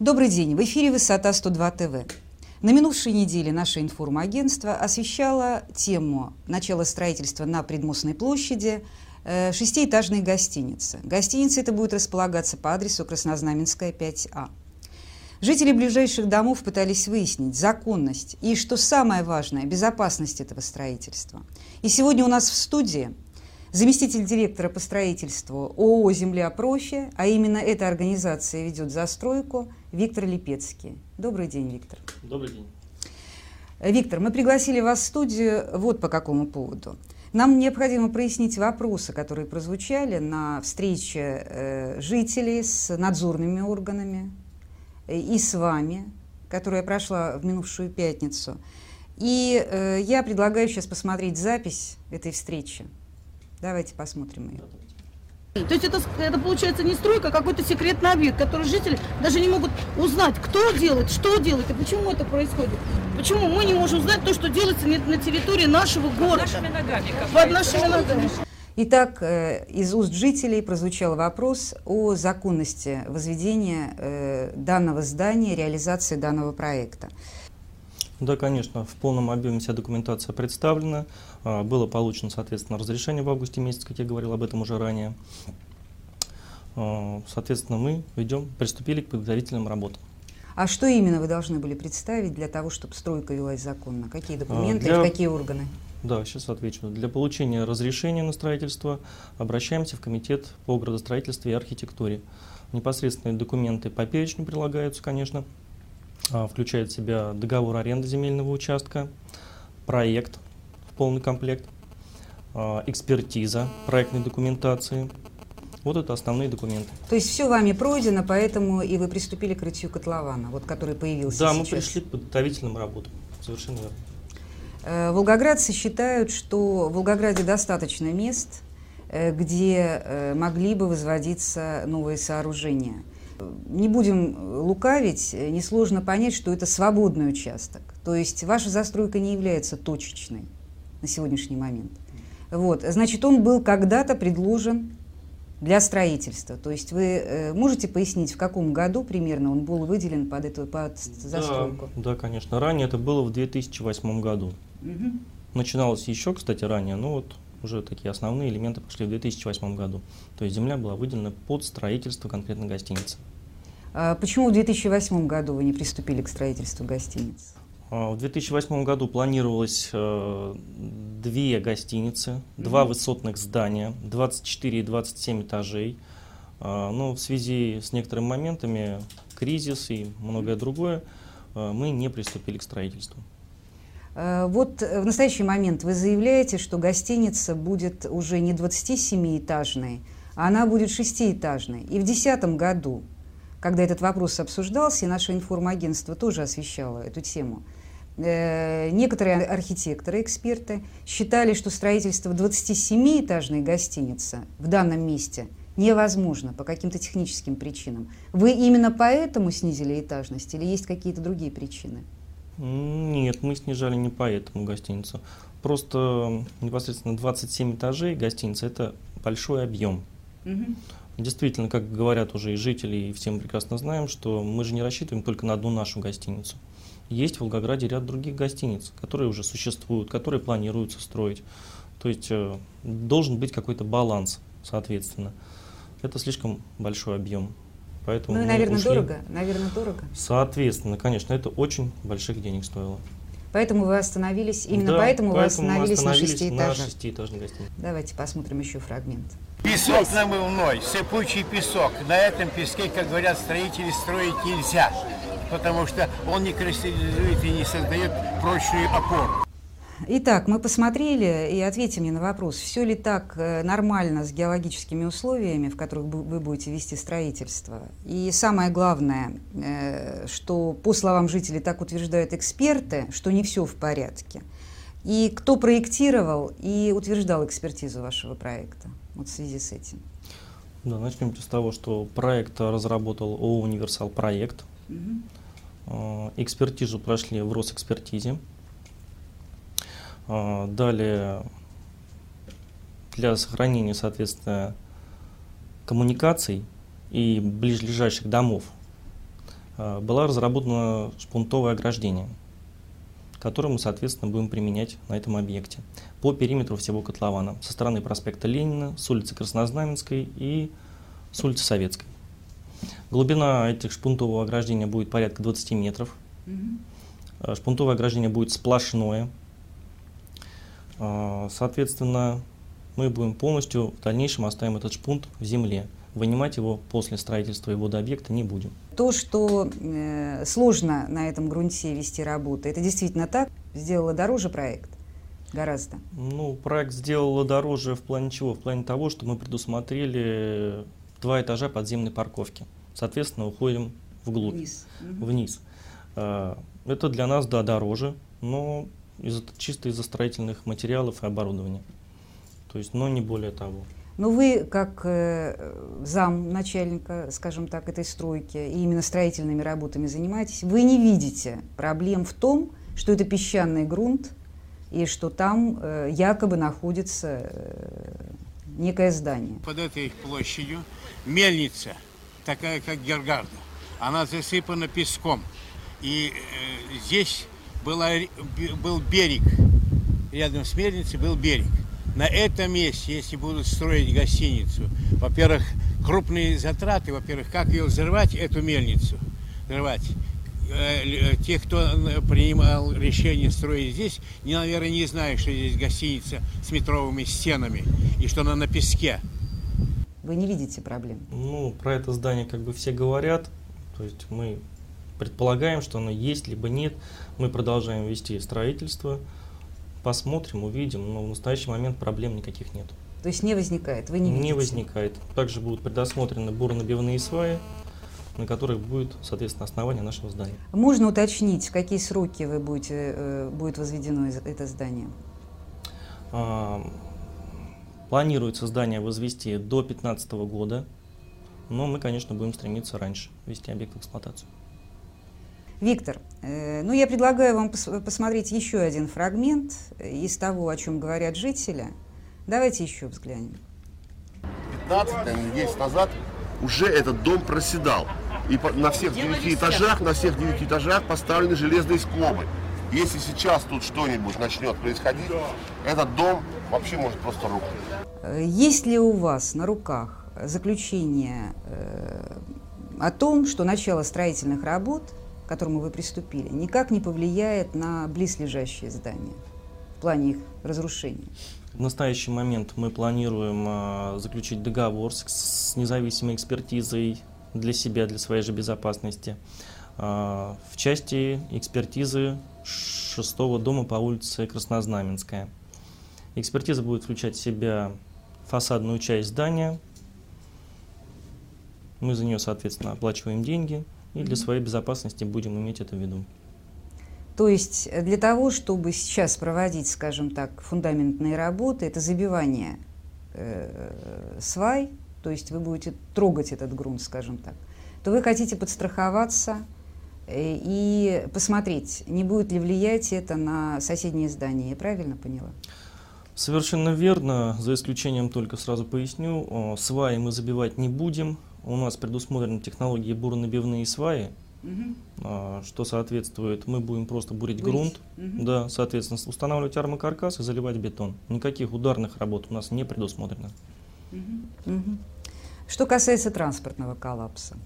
Добрый день. В эфире «Высота 102 ТВ». На минувшей неделе наше информагентство освещало тему начала строительства на Предмостной площади э, шестиэтажной гостиницы. Гостиница эта будет располагаться по адресу Краснознаменская, 5А. Жители ближайших домов пытались выяснить законность и, что самое важное, безопасность этого строительства. И сегодня у нас в студии заместитель директора по строительству ООО «Земля проще», а именно эта организация ведет застройку, Виктор Липецкий. Добрый день, Виктор. Добрый день. Виктор, мы пригласили вас в студию вот по какому поводу. Нам необходимо прояснить вопросы, которые прозвучали на встрече э, жителей с надзорными органами, и с вами, которая прошла в минувшую пятницу. И э, я предлагаю сейчас посмотреть запись этой встречи. Давайте посмотрим ее. То есть это, это получается не стройка, а какой-то секретный объект, который жители даже не могут узнать, кто делает, что делает и почему это происходит. Почему мы не можем знать то, что делается на территории нашего города. Под нашими ногами. Под нашими ногами. Итак, э, из уст жителей прозвучал вопрос о законности возведения э, данного здания, реализации данного проекта. Да, конечно, в полном объеме вся документация представлена. А, было получено, соответственно, разрешение в августе месяце, как я говорил об этом уже ранее. А, соответственно, мы ведем, приступили к подготовительным работам. А что именно вы должны были представить для того, чтобы стройка велась законно? Какие документы для... и какие органы? Да, сейчас отвечу. Для получения разрешения на строительство обращаемся в комитет по градостроительству и архитектуре. Непосредственные документы по перечню прилагаются, конечно. А, включает в себя договор аренды земельного участка, проект в полный комплект, а, экспертиза проектной документации. Вот это основные документы. То есть все вами пройдено, поэтому и вы приступили к рытью котлована, вот который появился Да, сейчас. мы пришли к подготовительным работам. Совершенно верно. Э, волгоградцы считают, что в Волгограде достаточно мест, э, где э, могли бы возводиться новые сооружения. Не будем лукавить, несложно понять, что это свободный участок. То есть ваша застройка не является точечной на сегодняшний момент. Вот. Значит, он был когда-то предложен для строительства. То есть вы можете пояснить, в каком году примерно он был выделен под эту под застройку? Да, да, конечно. Ранее это было в 2008 году. Угу. Начиналось еще, кстати, ранее, но вот уже такие основные элементы пошли в 2008 году. То есть земля была выделена под строительство конкретно гостиницы. А почему в 2008 году вы не приступили к строительству гостиницы? А, в 2008 году планировалось э, две гостиницы, mm два высотных здания, 24 и 27 этажей. Э, но в связи с некоторыми моментами, кризис и многое другое, э, мы не приступили к строительству. Э, вот в настоящий момент вы заявляете, что гостиница будет уже не 27-этажной, а она будет шестиэтажной. И в 2010 году, когда этот вопрос обсуждался, и наше информагентство тоже освещало эту тему, э, некоторые архитекторы, эксперты считали, что строительство 27-этажной гостиницы в данном месте невозможно по каким-то техническим причинам. Вы именно поэтому снизили этажность или есть какие-то другие причины? Нет, мы снижали не поэтому гостиницу. Просто непосредственно 27 этажей гостиницы – это большой объем. Угу. Действительно, как говорят уже и жители, и все мы прекрасно знаем, что мы же не рассчитываем только на одну нашу гостиницу. Есть в Волгограде ряд других гостиниц, которые уже существуют, которые планируются строить. То есть э, должен быть какой-то баланс, соответственно. Это слишком большой объем. Поэтому ну, наверное, ушли. дорого. Наверное, дорого. Соответственно, конечно, это очень больших денег стоило. Поэтому вы остановились, именно да, поэтому, поэтому вы остановились, остановились на шестиэтажной. На шестиэтажной гостинице. Давайте посмотрим еще фрагмент. Песок намывной, сыпучий песок. На этом песке, как говорят строители, строить нельзя, потому что он не кристаллизует и не создает прочную опору. Итак, мы посмотрели и ответим мне на вопрос, все ли так э, нормально с геологическими условиями, в которых вы будете вести строительство. И самое главное, э, что по словам жителей так утверждают эксперты, что не все в порядке. И кто проектировал и утверждал экспертизу вашего проекта вот в связи с этим? Да, начнем с того, что проект разработал ООО «Универсал Проект». Угу. Экспертизу прошли в Росэкспертизе. А, далее для сохранения, соответственно, коммуникаций и ближайших домов э, была разработана шпунтовое ограждение, которое мы, соответственно, будем применять на этом объекте по периметру всего котлована со стороны проспекта Ленина, с улицы Краснознаменской и с улицы Советской. Глубина этих шпунтового ограждения будет порядка 20 метров. Угу. Шпунтовое ограждение будет сплошное. А, соответственно, мы будем полностью в дальнейшем оставим этот шпунт в земле. Вынимать его после строительства и водообъекта не будем. То, что э, сложно на этом грунте вести работу, это действительно так? Сделало дороже проект? Гораздо. Ну, проект сделало дороже в плане чего? В плане того, что мы предусмотрели два этажа подземной парковки. Соответственно, уходим вглубь, вниз. вниз. А, это для нас, да, дороже, но из чисто из-за строительных материалов и оборудования. То есть, но не более того. Но вы, как э, зам начальника, скажем так, этой стройки, и именно строительными работами занимаетесь, вы не видите проблем в том, что это песчаный грунт, и что там э, якобы находится э, некое здание. Под этой площадью мельница, такая как Гергарда, она засыпана песком. И э, здесь была, был берег, рядом с мельницей был берег. На этом месте, если будут строить гостиницу, во-первых, крупные затраты, во-первых, как ее взорвать, эту мельницу, взорвать. Э, э, те, кто принимал решение строить здесь, не, наверное, не знают, что здесь гостиница с метровыми стенами и что она на песке. Вы не видите проблем? Ну, про это здание как бы все говорят. То есть мы предполагаем, что оно есть, либо нет. Мы продолжаем вести строительство. Посмотрим, увидим. Но в настоящий момент проблем никаких нет. То есть не возникает? Вы не видите? Не возникает. Также будут предусмотрены буронабивные сваи на которых будет, соответственно, основание нашего здания. Можно уточнить, в какие сроки вы будете, э, будет возведено это здание? А, планируется здание возвести до 2015 года, но мы, конечно, будем стремиться раньше ввести объект в эксплуатацию. Виктор, э, ну я предлагаю вам пос посмотреть еще один фрагмент из того, о чем говорят жители. Давайте еще взглянем. 15 10 назад уже этот дом проседал. И на всех девяти этажах, на всех девяти этажах поставлены железные скобы. Если сейчас тут что-нибудь начнет происходить, этот дом вообще может просто рухнуть. Есть ли у вас на руках заключение э, о том, что начало строительных работ, которому вы приступили, никак не повлияет на близлежащие здания в плане их разрушения? В настоящий момент мы планируем э, заключить договор с, независимой экспертизой для себя, для своей же безопасности. Э, в части экспертизы шестого дома по улице Краснознаменская. Экспертиза будет включать в себя фасадную часть здания. Мы за нее, соответственно, оплачиваем деньги и для своей безопасности будем иметь это в виду. То есть для того, чтобы сейчас проводить, скажем так, фундаментные работы, это забивание э, свай, то есть вы будете трогать этот грунт, скажем так, то вы хотите подстраховаться э, и посмотреть, не будет ли влиять это на соседние здания. Я правильно поняла? Совершенно верно, за исключением только сразу поясню, сваи мы забивать не будем. У нас предусмотрены технологии буронабивные сваи, угу. что соответствует, мы будем просто бурить, бурить. грунт, угу. да, соответственно, устанавливать армокаркас и заливать бетон. Никаких ударных работ у нас не предусмотрено. Угу. Угу. Что касается транспортного коллапса,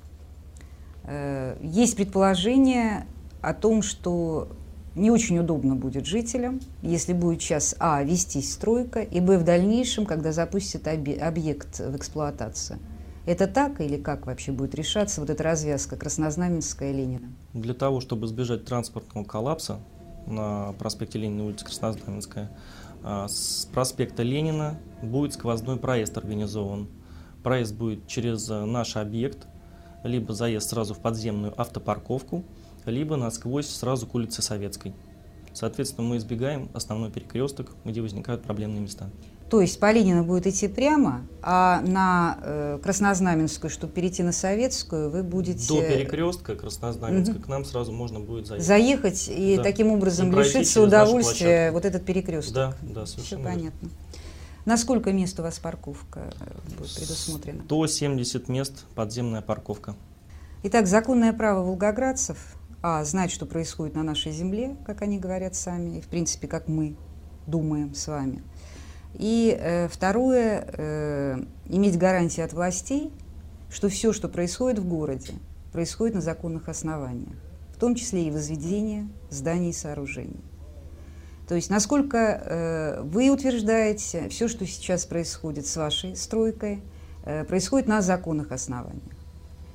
э, есть предположение о том, что не очень удобно будет жителям, если будет сейчас, а, вестись стройка, и, б, в дальнейшем, когда запустят объект в эксплуатацию – это так или как вообще будет решаться вот эта развязка Краснознаменская Ленина? Для того, чтобы избежать транспортного коллапса на проспекте Ленина, улица Краснознаменская, а, с проспекта Ленина будет сквозной проезд организован. Проезд будет через наш объект, либо заезд сразу в подземную автопарковку, либо насквозь сразу к улице Советской. Соответственно, мы избегаем основной перекресток, где возникают проблемные места. То есть по Ленина будет идти прямо, а на э, Краснознаменскую, чтобы перейти на Советскую, вы будете... До перекрестка Краснознаменска угу. к нам сразу можно будет заехать. Заехать и да. таким образом и лишиться удовольствия вот этот перекресток. Да, да, совершенно Все понятно. На сколько мест у вас парковка э, будет предусмотрена? 170 мест подземная парковка. Итак, законное право волгоградцев а. знать, что происходит на нашей земле, как они говорят сами, и в принципе, как мы думаем с вами. И э, второе, э, иметь гарантии от властей, что все, что происходит в городе, происходит на законных основаниях, в том числе и возведение зданий и сооружений. То есть насколько э, вы утверждаете, все, что сейчас происходит с вашей стройкой, э, происходит на законных основаниях.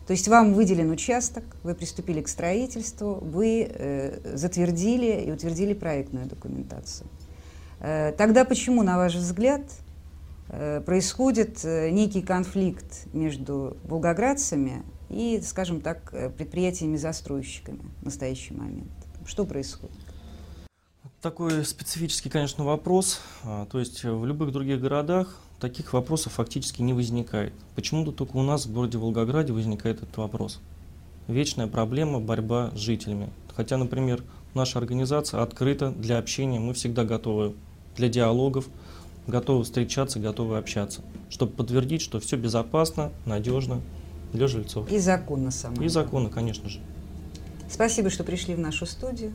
То есть вам выделен участок, вы приступили к строительству, вы э, затвердили и утвердили проектную документацию. Э, тогда почему, на ваш взгляд, э, происходит э, некий конфликт между волгоградцами и, скажем так, предприятиями-застройщиками в настоящий момент? Что происходит? Такой специфический, конечно, вопрос. А, то есть в любых других городах таких вопросов фактически не возникает. Почему-то только у нас в городе Волгограде возникает этот вопрос. Вечная проблема борьба с жителями. Хотя, например, наша организация открыта для общения, мы всегда готовы для диалогов, готовы встречаться, готовы общаться, чтобы подтвердить, что все безопасно, надежно для жильцов. И законно, самое. И законно, конечно же. Спасибо, что пришли в нашу студию.